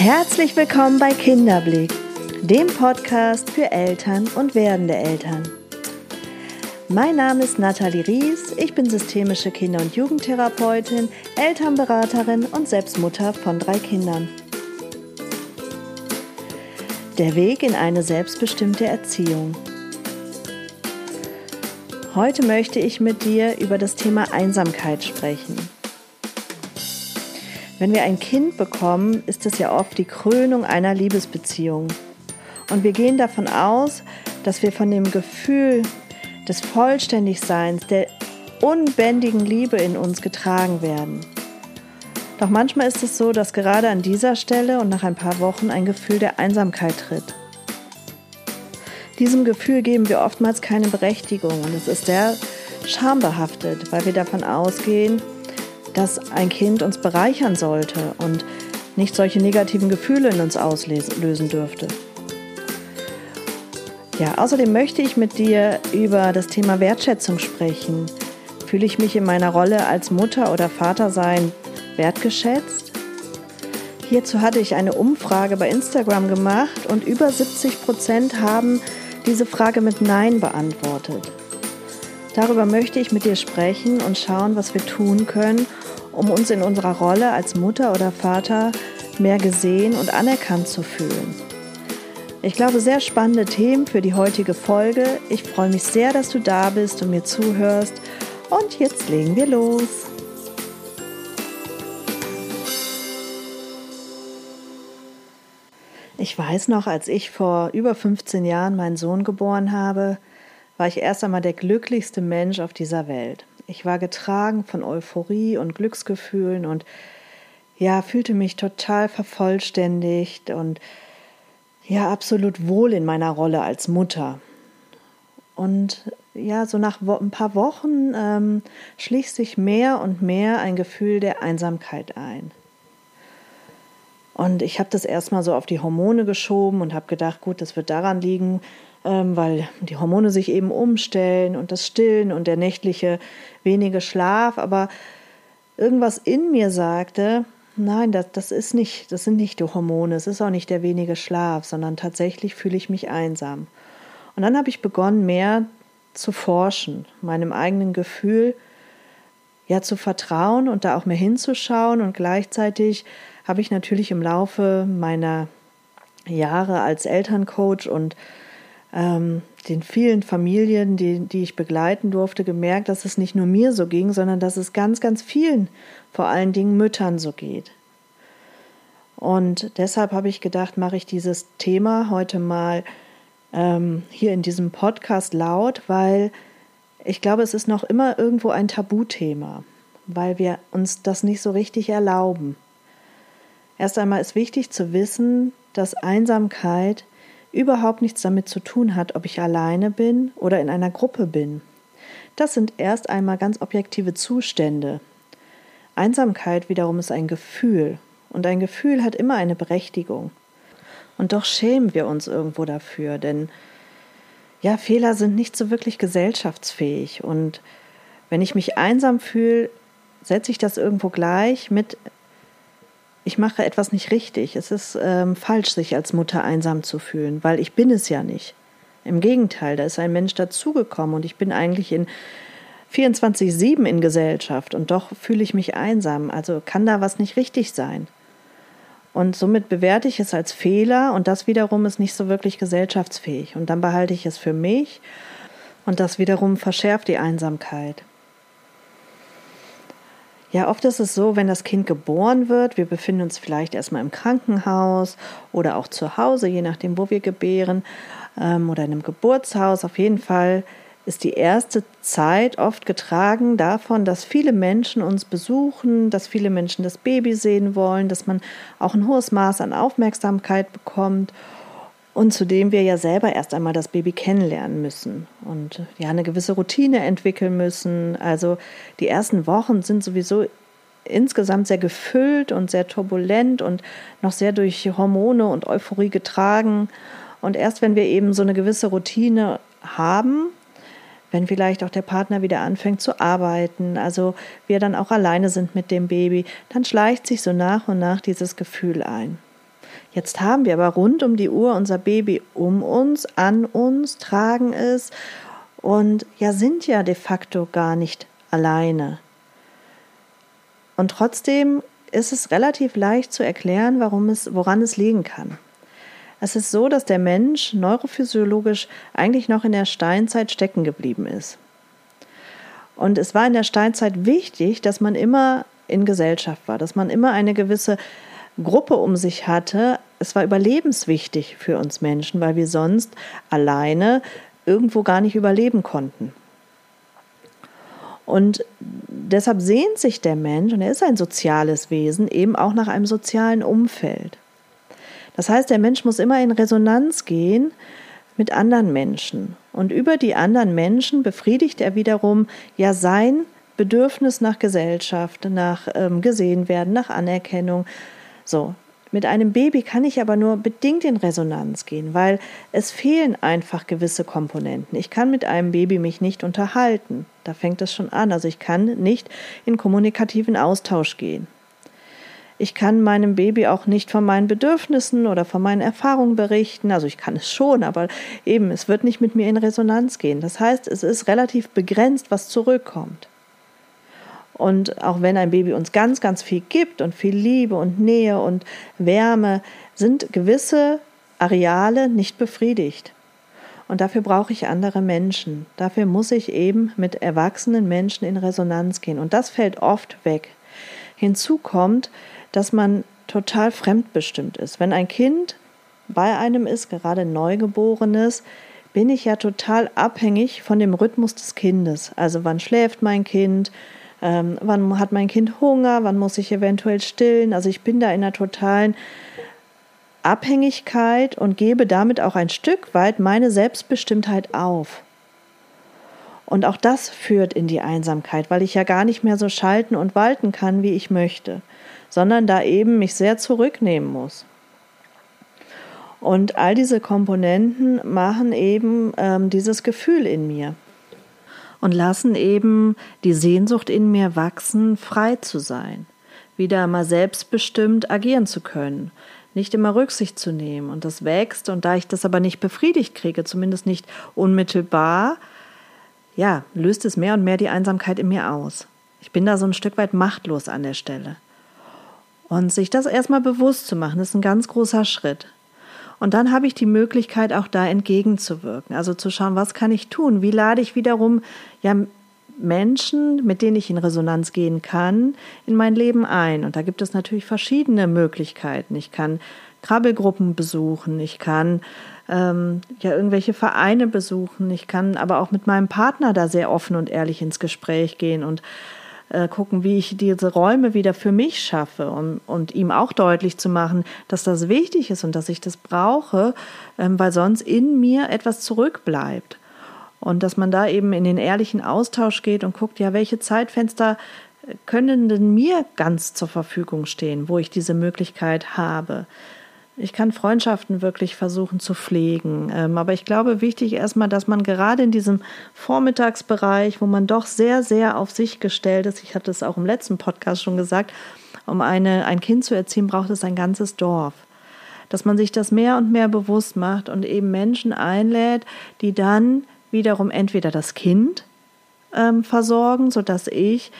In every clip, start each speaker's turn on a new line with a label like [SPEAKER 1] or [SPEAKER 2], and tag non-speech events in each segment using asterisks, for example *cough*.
[SPEAKER 1] Herzlich willkommen bei Kinderblick, dem Podcast für Eltern und werdende Eltern. Mein Name ist Nathalie Ries, ich bin systemische Kinder- und Jugendtherapeutin, Elternberaterin und Selbstmutter von drei Kindern. Der Weg in eine selbstbestimmte Erziehung. Heute möchte ich mit dir über das Thema Einsamkeit sprechen. Wenn wir ein Kind bekommen, ist es ja oft die Krönung einer Liebesbeziehung. Und wir gehen davon aus, dass wir von dem Gefühl des Vollständigseins, der unbändigen Liebe in uns getragen werden. Doch manchmal ist es so, dass gerade an dieser Stelle und nach ein paar Wochen ein Gefühl der Einsamkeit tritt. Diesem Gefühl geben wir oftmals keine Berechtigung und es ist sehr schambehaftet, weil wir davon ausgehen, dass ein Kind uns bereichern sollte und nicht solche negativen Gefühle in uns auslösen dürfte. Ja, außerdem möchte ich mit dir über das Thema Wertschätzung sprechen. Fühle ich mich in meiner Rolle als Mutter oder Vater sein wertgeschätzt? Hierzu hatte ich eine Umfrage bei Instagram gemacht und über 70 Prozent haben diese Frage mit Nein beantwortet. Darüber möchte ich mit dir sprechen und schauen, was wir tun können, um uns in unserer Rolle als Mutter oder Vater mehr gesehen und anerkannt zu fühlen. Ich glaube, sehr spannende Themen für die heutige Folge. Ich freue mich sehr, dass du da bist und mir zuhörst. Und jetzt legen wir los. Ich weiß noch, als ich vor über 15 Jahren meinen Sohn geboren habe, war ich erst einmal der glücklichste Mensch auf dieser Welt. Ich war getragen von Euphorie und Glücksgefühlen und ja, fühlte mich total vervollständigt und ja, absolut wohl in meiner Rolle als Mutter. Und ja, so nach ein paar Wochen ähm, schlich sich mehr und mehr ein Gefühl der Einsamkeit ein. Und ich habe das erstmal so auf die Hormone geschoben und habe gedacht, gut, das wird daran liegen, weil die Hormone sich eben umstellen und das Stillen und der nächtliche wenige Schlaf. Aber irgendwas in mir sagte, nein, das, das ist nicht, das sind nicht die Hormone, es ist auch nicht der wenige Schlaf, sondern tatsächlich fühle ich mich einsam. Und dann habe ich begonnen, mehr zu forschen, meinem eigenen Gefühl ja zu vertrauen und da auch mehr hinzuschauen und gleichzeitig habe ich natürlich im Laufe meiner Jahre als Elterncoach und ähm, den vielen Familien, die, die ich begleiten durfte, gemerkt, dass es nicht nur mir so ging, sondern dass es ganz, ganz vielen, vor allen Dingen Müttern so geht. Und deshalb habe ich gedacht, mache ich dieses Thema heute mal ähm, hier in diesem Podcast laut, weil ich glaube, es ist noch immer irgendwo ein Tabuthema, weil wir uns das nicht so richtig erlauben. Erst einmal ist wichtig zu wissen, dass Einsamkeit überhaupt nichts damit zu tun hat, ob ich alleine bin oder in einer Gruppe bin. Das sind erst einmal ganz objektive Zustände. Einsamkeit wiederum ist ein Gefühl, und ein Gefühl hat immer eine Berechtigung. Und doch schämen wir uns irgendwo dafür, denn ja, Fehler sind nicht so wirklich gesellschaftsfähig. Und wenn ich mich einsam fühle, setze ich das irgendwo gleich mit ich mache etwas nicht richtig. Es ist ähm, falsch, sich als Mutter einsam zu fühlen, weil ich bin es ja nicht. Im Gegenteil, da ist ein Mensch dazugekommen und ich bin eigentlich in 24-7 in Gesellschaft und doch fühle ich mich einsam. Also kann da was nicht richtig sein. Und somit bewerte ich es als Fehler und das wiederum ist nicht so wirklich gesellschaftsfähig. Und dann behalte ich es für mich und das wiederum verschärft die Einsamkeit. Ja, oft ist es so, wenn das Kind geboren wird, wir befinden uns vielleicht erstmal im Krankenhaus oder auch zu Hause, je nachdem, wo wir gebären, ähm, oder in einem Geburtshaus. Auf jeden Fall ist die erste Zeit oft getragen davon, dass viele Menschen uns besuchen, dass viele Menschen das Baby sehen wollen, dass man auch ein hohes Maß an Aufmerksamkeit bekommt und zudem wir ja selber erst einmal das Baby kennenlernen müssen und ja eine gewisse Routine entwickeln müssen. Also die ersten Wochen sind sowieso insgesamt sehr gefüllt und sehr turbulent und noch sehr durch Hormone und Euphorie getragen. Und erst wenn wir eben so eine gewisse Routine haben, wenn vielleicht auch der Partner wieder anfängt zu arbeiten, also wir dann auch alleine sind mit dem Baby, dann schleicht sich so nach und nach dieses Gefühl ein. Jetzt haben wir aber rund um die Uhr unser Baby um uns, an uns, tragen es und ja sind ja de facto gar nicht alleine. Und trotzdem ist es relativ leicht zu erklären, warum es, woran es liegen kann. Es ist so, dass der Mensch neurophysiologisch eigentlich noch in der Steinzeit stecken geblieben ist. Und es war in der Steinzeit wichtig, dass man immer in Gesellschaft war, dass man immer eine gewisse Gruppe um sich hatte. Es war überlebenswichtig für uns Menschen, weil wir sonst alleine irgendwo gar nicht überleben konnten. Und deshalb sehnt sich der Mensch, und er ist ein soziales Wesen, eben auch nach einem sozialen Umfeld. Das heißt, der Mensch muss immer in Resonanz gehen mit anderen Menschen. Und über die anderen Menschen befriedigt er wiederum ja sein Bedürfnis nach Gesellschaft, nach ähm, gesehen werden, nach Anerkennung. So, mit einem Baby kann ich aber nur bedingt in Resonanz gehen, weil es fehlen einfach gewisse Komponenten. Ich kann mit einem Baby mich nicht unterhalten. Da fängt es schon an. Also ich kann nicht in kommunikativen Austausch gehen. Ich kann meinem Baby auch nicht von meinen Bedürfnissen oder von meinen Erfahrungen berichten. Also ich kann es schon, aber eben, es wird nicht mit mir in Resonanz gehen. Das heißt, es ist relativ begrenzt, was zurückkommt. Und auch wenn ein Baby uns ganz, ganz viel gibt und viel Liebe und Nähe und Wärme, sind gewisse Areale nicht befriedigt. Und dafür brauche ich andere Menschen. Dafür muss ich eben mit erwachsenen Menschen in Resonanz gehen. Und das fällt oft weg. Hinzu kommt, dass man total fremdbestimmt ist. Wenn ein Kind bei einem ist, gerade Neugeborenes, bin ich ja total abhängig von dem Rhythmus des Kindes. Also wann schläft mein Kind, ähm, wann hat mein Kind Hunger, wann muss ich eventuell stillen. Also ich bin da in einer totalen Abhängigkeit und gebe damit auch ein Stück weit meine Selbstbestimmtheit auf. Und auch das führt in die Einsamkeit, weil ich ja gar nicht mehr so schalten und walten kann, wie ich möchte, sondern da eben mich sehr zurücknehmen muss. Und all diese Komponenten machen eben ähm, dieses Gefühl in mir und lassen eben die Sehnsucht in mir wachsen, frei zu sein, wieder mal selbstbestimmt agieren zu können, nicht immer Rücksicht zu nehmen. Und das wächst, und da ich das aber nicht befriedigt kriege, zumindest nicht unmittelbar, ja, löst es mehr und mehr die Einsamkeit in mir aus. Ich bin da so ein Stück weit machtlos an der Stelle. Und sich das erstmal bewusst zu machen, ist ein ganz großer Schritt. Und dann habe ich die Möglichkeit, auch da entgegenzuwirken. Also zu schauen, was kann ich tun? Wie lade ich wiederum ja, Menschen, mit denen ich in Resonanz gehen kann, in mein Leben ein? Und da gibt es natürlich verschiedene Möglichkeiten. Ich kann Krabbelgruppen besuchen, ich kann ähm, ja irgendwelche Vereine besuchen, ich kann aber auch mit meinem Partner da sehr offen und ehrlich ins Gespräch gehen und äh, gucken, wie ich diese Räume wieder für mich schaffe und, und ihm auch deutlich zu machen, dass das wichtig ist und dass ich das brauche, ähm, weil sonst in mir etwas zurückbleibt. Und dass man da eben in den ehrlichen Austausch geht und guckt, ja, welche Zeitfenster können denn mir ganz zur Verfügung stehen, wo ich diese Möglichkeit habe. Ich kann Freundschaften wirklich versuchen zu pflegen. Ähm, aber ich glaube, wichtig erstmal, dass man gerade in diesem Vormittagsbereich, wo man doch sehr, sehr auf sich gestellt ist, ich hatte es auch im letzten Podcast schon gesagt, um eine, ein Kind zu erziehen, braucht es ein ganzes Dorf. Dass man sich das mehr und mehr bewusst macht und eben Menschen einlädt, die dann wiederum entweder das Kind ähm, versorgen, sodass ich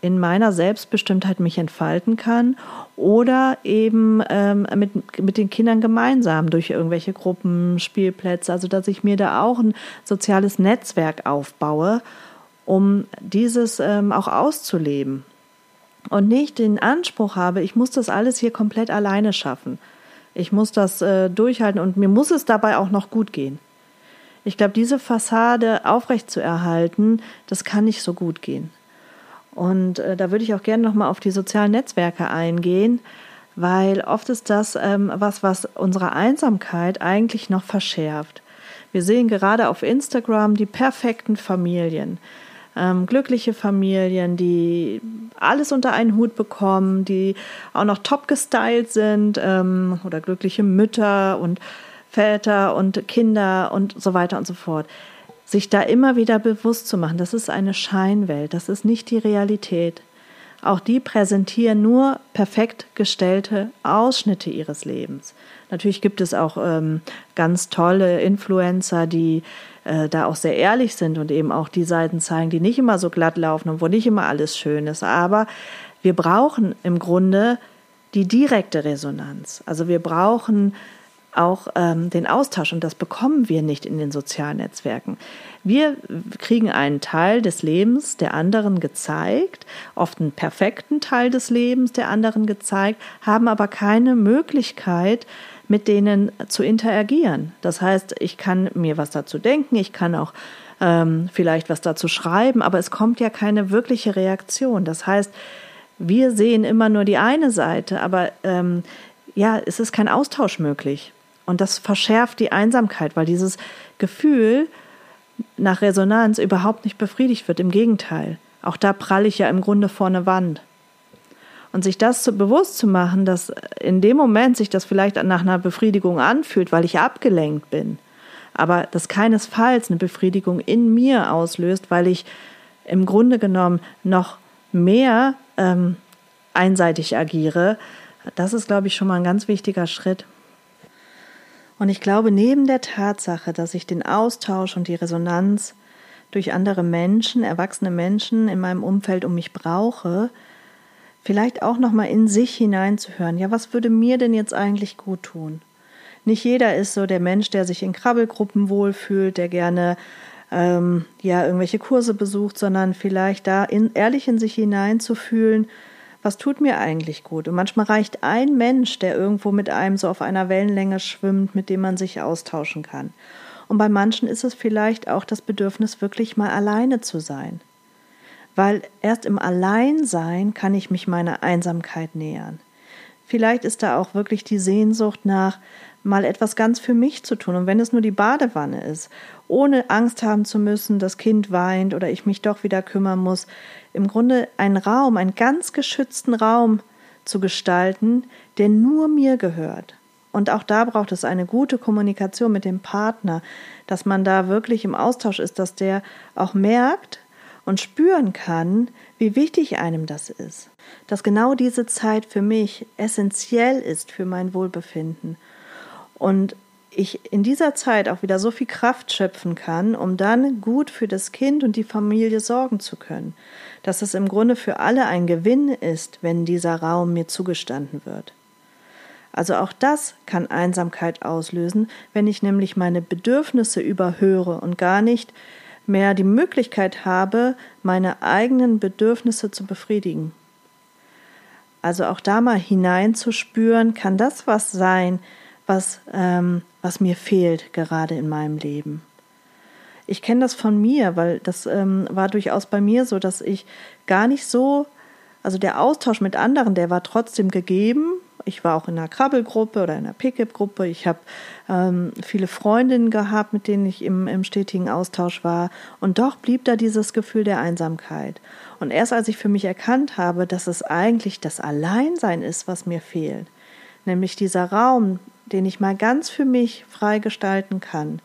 [SPEAKER 1] in meiner Selbstbestimmtheit mich entfalten kann oder eben ähm, mit, mit den Kindern gemeinsam durch irgendwelche Gruppen, Spielplätze, also dass ich mir da auch ein soziales Netzwerk aufbaue, um dieses ähm, auch auszuleben und nicht den Anspruch habe, ich muss das alles hier komplett alleine schaffen. Ich muss das äh, durchhalten und mir muss es dabei auch noch gut gehen. Ich glaube, diese Fassade aufrechtzuerhalten, das kann nicht so gut gehen. Und äh, da würde ich auch gerne nochmal auf die sozialen Netzwerke eingehen, weil oft ist das ähm, was, was unsere Einsamkeit eigentlich noch verschärft. Wir sehen gerade auf Instagram die perfekten Familien. Ähm, glückliche Familien, die alles unter einen Hut bekommen, die auch noch top gestylt sind ähm, oder glückliche Mütter und Väter und Kinder und so weiter und so fort sich da immer wieder bewusst zu machen, das ist eine Scheinwelt, das ist nicht die Realität, auch die präsentieren nur perfekt gestellte Ausschnitte ihres Lebens. Natürlich gibt es auch ähm, ganz tolle Influencer, die äh, da auch sehr ehrlich sind und eben auch die Seiten zeigen, die nicht immer so glatt laufen und wo nicht immer alles schön ist. Aber wir brauchen im Grunde die direkte Resonanz. Also wir brauchen auch ähm, den Austausch und das bekommen wir nicht in den sozialen Netzwerken. Wir kriegen einen Teil des Lebens der anderen gezeigt, oft einen perfekten Teil des Lebens der anderen gezeigt, haben aber keine Möglichkeit, mit denen zu interagieren. Das heißt, ich kann mir was dazu denken, ich kann auch ähm, vielleicht was dazu schreiben, aber es kommt ja keine wirkliche Reaktion. Das heißt, wir sehen immer nur die eine Seite, aber ähm, ja, es ist kein Austausch möglich. Und das verschärft die Einsamkeit, weil dieses Gefühl nach Resonanz überhaupt nicht befriedigt wird. Im Gegenteil. Auch da pralle ich ja im Grunde vor eine Wand. Und sich das zu bewusst zu machen, dass in dem Moment sich das vielleicht nach einer Befriedigung anfühlt, weil ich abgelenkt bin, aber das keinesfalls eine Befriedigung in mir auslöst, weil ich im Grunde genommen noch mehr ähm, einseitig agiere, das ist, glaube ich, schon mal ein ganz wichtiger Schritt. Und ich glaube, neben der Tatsache, dass ich den Austausch und die Resonanz durch andere Menschen, erwachsene Menschen in meinem Umfeld um mich brauche, vielleicht auch noch mal in sich hineinzuhören. Ja, was würde mir denn jetzt eigentlich gut tun? Nicht jeder ist so der Mensch, der sich in Krabbelgruppen wohlfühlt, der gerne ähm, ja irgendwelche Kurse besucht, sondern vielleicht da in, ehrlich in sich hineinzufühlen, was tut mir eigentlich gut? Und manchmal reicht ein Mensch, der irgendwo mit einem so auf einer Wellenlänge schwimmt, mit dem man sich austauschen kann. Und bei manchen ist es vielleicht auch das Bedürfnis, wirklich mal alleine zu sein weil erst im Alleinsein kann ich mich meiner Einsamkeit nähern. Vielleicht ist da auch wirklich die Sehnsucht nach, mal etwas ganz für mich zu tun. Und wenn es nur die Badewanne ist, ohne Angst haben zu müssen, das Kind weint oder ich mich doch wieder kümmern muss, im Grunde einen Raum, einen ganz geschützten Raum zu gestalten, der nur mir gehört. Und auch da braucht es eine gute Kommunikation mit dem Partner, dass man da wirklich im Austausch ist, dass der auch merkt, und spüren kann, wie wichtig einem das ist. Dass genau diese Zeit für mich essentiell ist für mein Wohlbefinden. Und ich in dieser Zeit auch wieder so viel Kraft schöpfen kann, um dann gut für das Kind und die Familie sorgen zu können. Dass es im Grunde für alle ein Gewinn ist, wenn dieser Raum mir zugestanden wird. Also auch das kann Einsamkeit auslösen, wenn ich nämlich meine Bedürfnisse überhöre und gar nicht mehr die Möglichkeit habe, meine eigenen Bedürfnisse zu befriedigen. Also auch da mal hineinzuspüren, kann das was sein, was, ähm, was mir fehlt gerade in meinem Leben. Ich kenne das von mir, weil das ähm, war durchaus bei mir so, dass ich gar nicht so, also der Austausch mit anderen, der war trotzdem gegeben, ich war auch in einer Krabbelgruppe oder in einer Pickup-Gruppe. Ich habe ähm, viele Freundinnen gehabt, mit denen ich im, im stetigen Austausch war. Und doch blieb da dieses Gefühl der Einsamkeit. Und erst als ich für mich erkannt habe, dass es eigentlich das Alleinsein ist, was mir fehlt, nämlich dieser Raum, den ich mal ganz für mich frei gestalten kann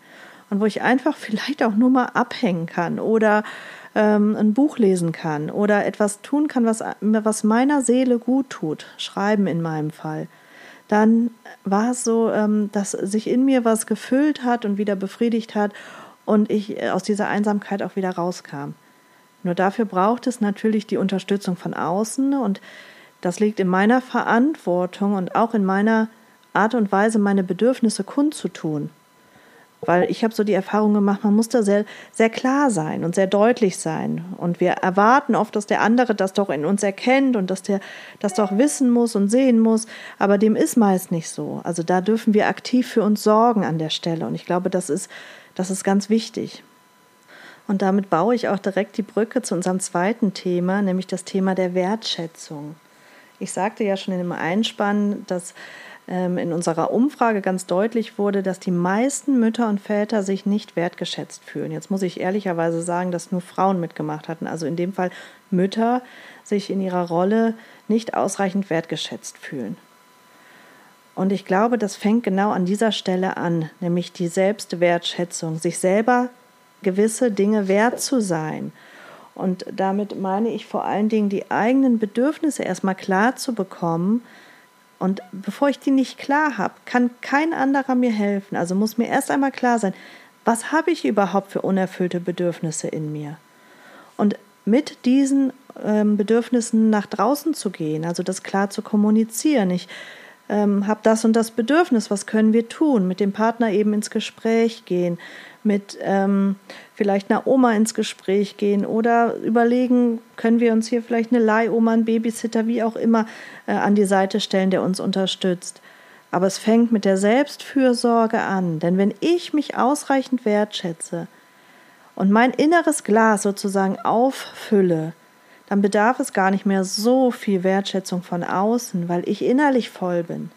[SPEAKER 1] und wo ich einfach *laughs* vielleicht auch nur mal abhängen kann oder ähm, ein Buch lesen kann oder etwas tun kann, was, was meiner Seele gut tut, schreiben in meinem Fall, dann war es so, ähm, dass sich in mir was gefüllt hat und wieder befriedigt hat und ich äh, aus dieser Einsamkeit auch wieder rauskam. Nur dafür braucht es natürlich die Unterstützung von außen und das liegt in meiner Verantwortung und auch in meiner Art und Weise, meine Bedürfnisse kundzutun. Weil ich habe so die Erfahrung gemacht, man muss da sehr, sehr klar sein und sehr deutlich sein. Und wir erwarten oft, dass der andere das doch in uns erkennt und dass der das doch wissen muss und sehen muss. Aber dem ist meist nicht so. Also da dürfen wir aktiv für uns sorgen an der Stelle. Und ich glaube, das ist, das ist ganz wichtig. Und damit baue ich auch direkt die Brücke zu unserem zweiten Thema, nämlich das Thema der Wertschätzung. Ich sagte ja schon in dem Einspann, dass in unserer Umfrage ganz deutlich wurde, dass die meisten Mütter und Väter sich nicht wertgeschätzt fühlen. Jetzt muss ich ehrlicherweise sagen, dass nur Frauen mitgemacht hatten. Also in dem Fall Mütter sich in ihrer Rolle nicht ausreichend wertgeschätzt fühlen. Und ich glaube, das fängt genau an dieser Stelle an, nämlich die Selbstwertschätzung, sich selber gewisse Dinge wert zu sein Und damit meine ich vor allen Dingen, die eigenen Bedürfnisse erstmal klar zu bekommen. Und bevor ich die nicht klar habe, kann kein anderer mir helfen. Also muss mir erst einmal klar sein, was habe ich überhaupt für unerfüllte Bedürfnisse in mir? Und mit diesen ähm, Bedürfnissen nach draußen zu gehen, also das klar zu kommunizieren. Ich ähm, habe das und das Bedürfnis, was können wir tun? Mit dem Partner eben ins Gespräch gehen, mit ähm, vielleicht einer Oma ins Gespräch gehen oder überlegen, können wir uns hier vielleicht eine Leihoma, einen Babysitter, wie auch immer, äh, an die Seite stellen, der uns unterstützt. Aber es fängt mit der Selbstfürsorge an, denn wenn ich mich ausreichend wertschätze und mein inneres Glas sozusagen auffülle, dann bedarf es gar nicht mehr so viel Wertschätzung von außen, weil ich innerlich voll bin.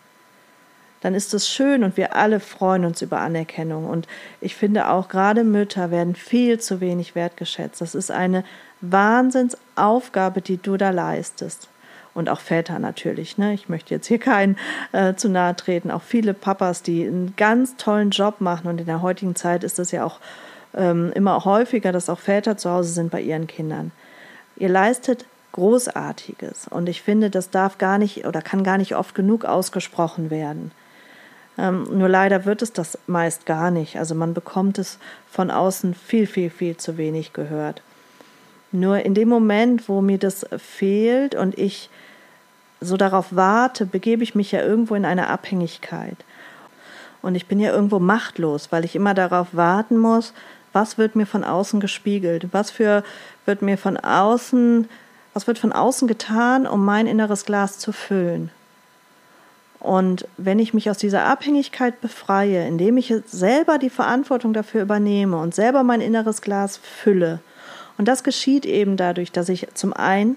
[SPEAKER 1] Dann ist es schön und wir alle freuen uns über Anerkennung. Und ich finde auch gerade Mütter werden viel zu wenig wertgeschätzt. Das ist eine Wahnsinnsaufgabe, die du da leistest. Und auch Väter natürlich. Ne? Ich möchte jetzt hier keinen äh, zu nahe treten. Auch viele Papas, die einen ganz tollen Job machen. Und in der heutigen Zeit ist es ja auch ähm, immer häufiger, dass auch Väter zu Hause sind bei ihren Kindern. Ihr leistet Großartiges und ich finde, das darf gar nicht oder kann gar nicht oft genug ausgesprochen werden. Ähm, nur leider wird es das meist gar nicht. Also man bekommt es von außen viel, viel, viel zu wenig gehört. Nur in dem Moment, wo mir das fehlt und ich so darauf warte, begebe ich mich ja irgendwo in eine Abhängigkeit. Und ich bin ja irgendwo machtlos, weil ich immer darauf warten muss, was wird mir von außen gespiegelt, was für wird mir von außen, was wird von außen getan, um mein inneres Glas zu füllen. Und wenn ich mich aus dieser Abhängigkeit befreie, indem ich selber die Verantwortung dafür übernehme und selber mein inneres Glas fülle, und das geschieht eben dadurch, dass ich zum einen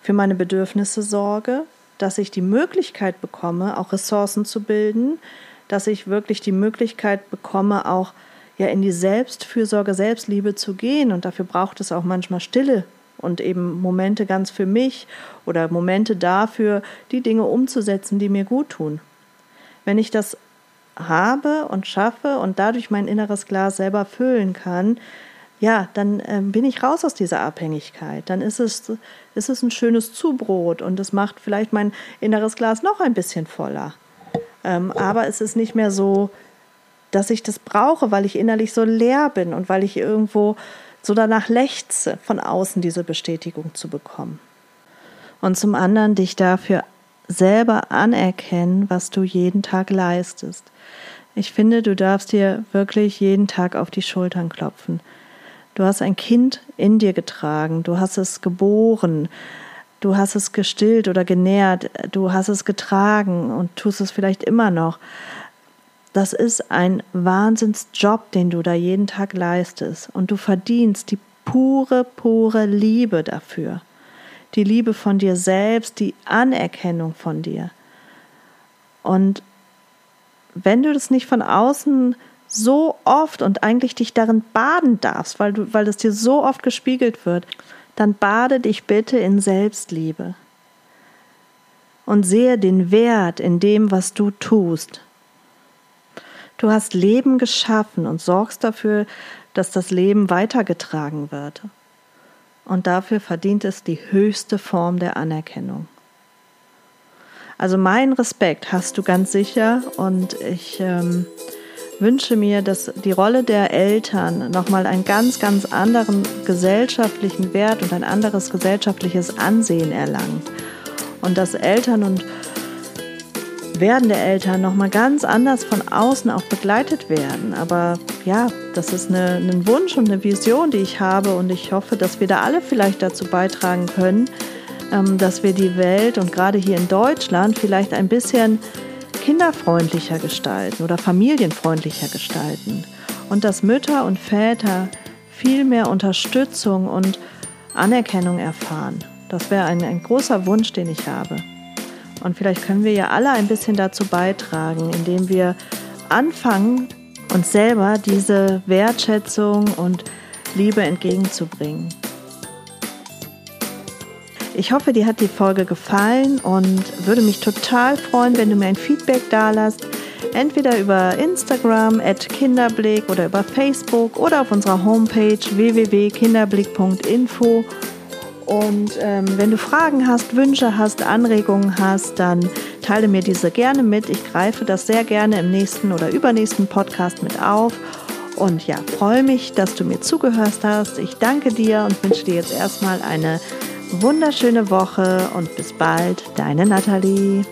[SPEAKER 1] für meine Bedürfnisse sorge, dass ich die Möglichkeit bekomme, auch Ressourcen zu bilden, dass ich wirklich die Möglichkeit bekomme, auch ja in die Selbstfürsorge, Selbstliebe zu gehen. Und dafür braucht es auch manchmal Stille und eben Momente ganz für mich oder Momente dafür, die Dinge umzusetzen, die mir gut tun. Wenn ich das habe und schaffe und dadurch mein inneres Glas selber füllen kann, ja, dann äh, bin ich raus aus dieser Abhängigkeit. Dann ist es, ist es ein schönes Zubrot und es macht vielleicht mein inneres Glas noch ein bisschen voller. Ähm, aber es ist nicht mehr so dass ich das brauche, weil ich innerlich so leer bin und weil ich irgendwo so danach lechze, von außen diese Bestätigung zu bekommen. Und zum anderen dich dafür selber anerkennen, was du jeden Tag leistest. Ich finde, du darfst dir wirklich jeden Tag auf die Schultern klopfen. Du hast ein Kind in dir getragen, du hast es geboren, du hast es gestillt oder genährt, du hast es getragen und tust es vielleicht immer noch. Das ist ein Wahnsinnsjob, den du da jeden Tag leistest. Und du verdienst die pure, pure Liebe dafür. Die Liebe von dir selbst, die Anerkennung von dir. Und wenn du das nicht von außen so oft und eigentlich dich darin baden darfst, weil du, weil es dir so oft gespiegelt wird, dann bade dich bitte in Selbstliebe und sehe den Wert in dem, was du tust. Du hast Leben geschaffen und sorgst dafür, dass das Leben weitergetragen wird. Und dafür verdient es die höchste Form der Anerkennung. Also meinen Respekt hast du ganz sicher und ich ähm, wünsche mir, dass die Rolle der Eltern nochmal einen ganz, ganz anderen gesellschaftlichen Wert und ein anderes gesellschaftliches Ansehen erlangt. Und dass Eltern und werdende Eltern nochmal ganz anders von außen auch begleitet werden. Aber ja, das ist eine, ein Wunsch und eine Vision, die ich habe und ich hoffe, dass wir da alle vielleicht dazu beitragen können, ähm, dass wir die Welt und gerade hier in Deutschland vielleicht ein bisschen kinderfreundlicher gestalten oder familienfreundlicher gestalten und dass Mütter und Väter viel mehr Unterstützung und Anerkennung erfahren. Das wäre ein, ein großer Wunsch, den ich habe. Und vielleicht können wir ja alle ein bisschen dazu beitragen, indem wir anfangen, uns selber diese Wertschätzung und Liebe entgegenzubringen. Ich hoffe, dir hat die Folge gefallen und würde mich total freuen, wenn du mir ein Feedback dalässt. Entweder über Instagram at Kinderblick oder über Facebook oder auf unserer Homepage www.kinderblick.info. Und ähm, wenn du Fragen hast, Wünsche hast, Anregungen hast, dann teile mir diese gerne mit. Ich greife das sehr gerne im nächsten oder übernächsten Podcast mit auf. Und ja, freue mich, dass du mir zugehört hast. Ich danke dir und wünsche dir jetzt erstmal eine wunderschöne Woche und bis bald, deine Nathalie.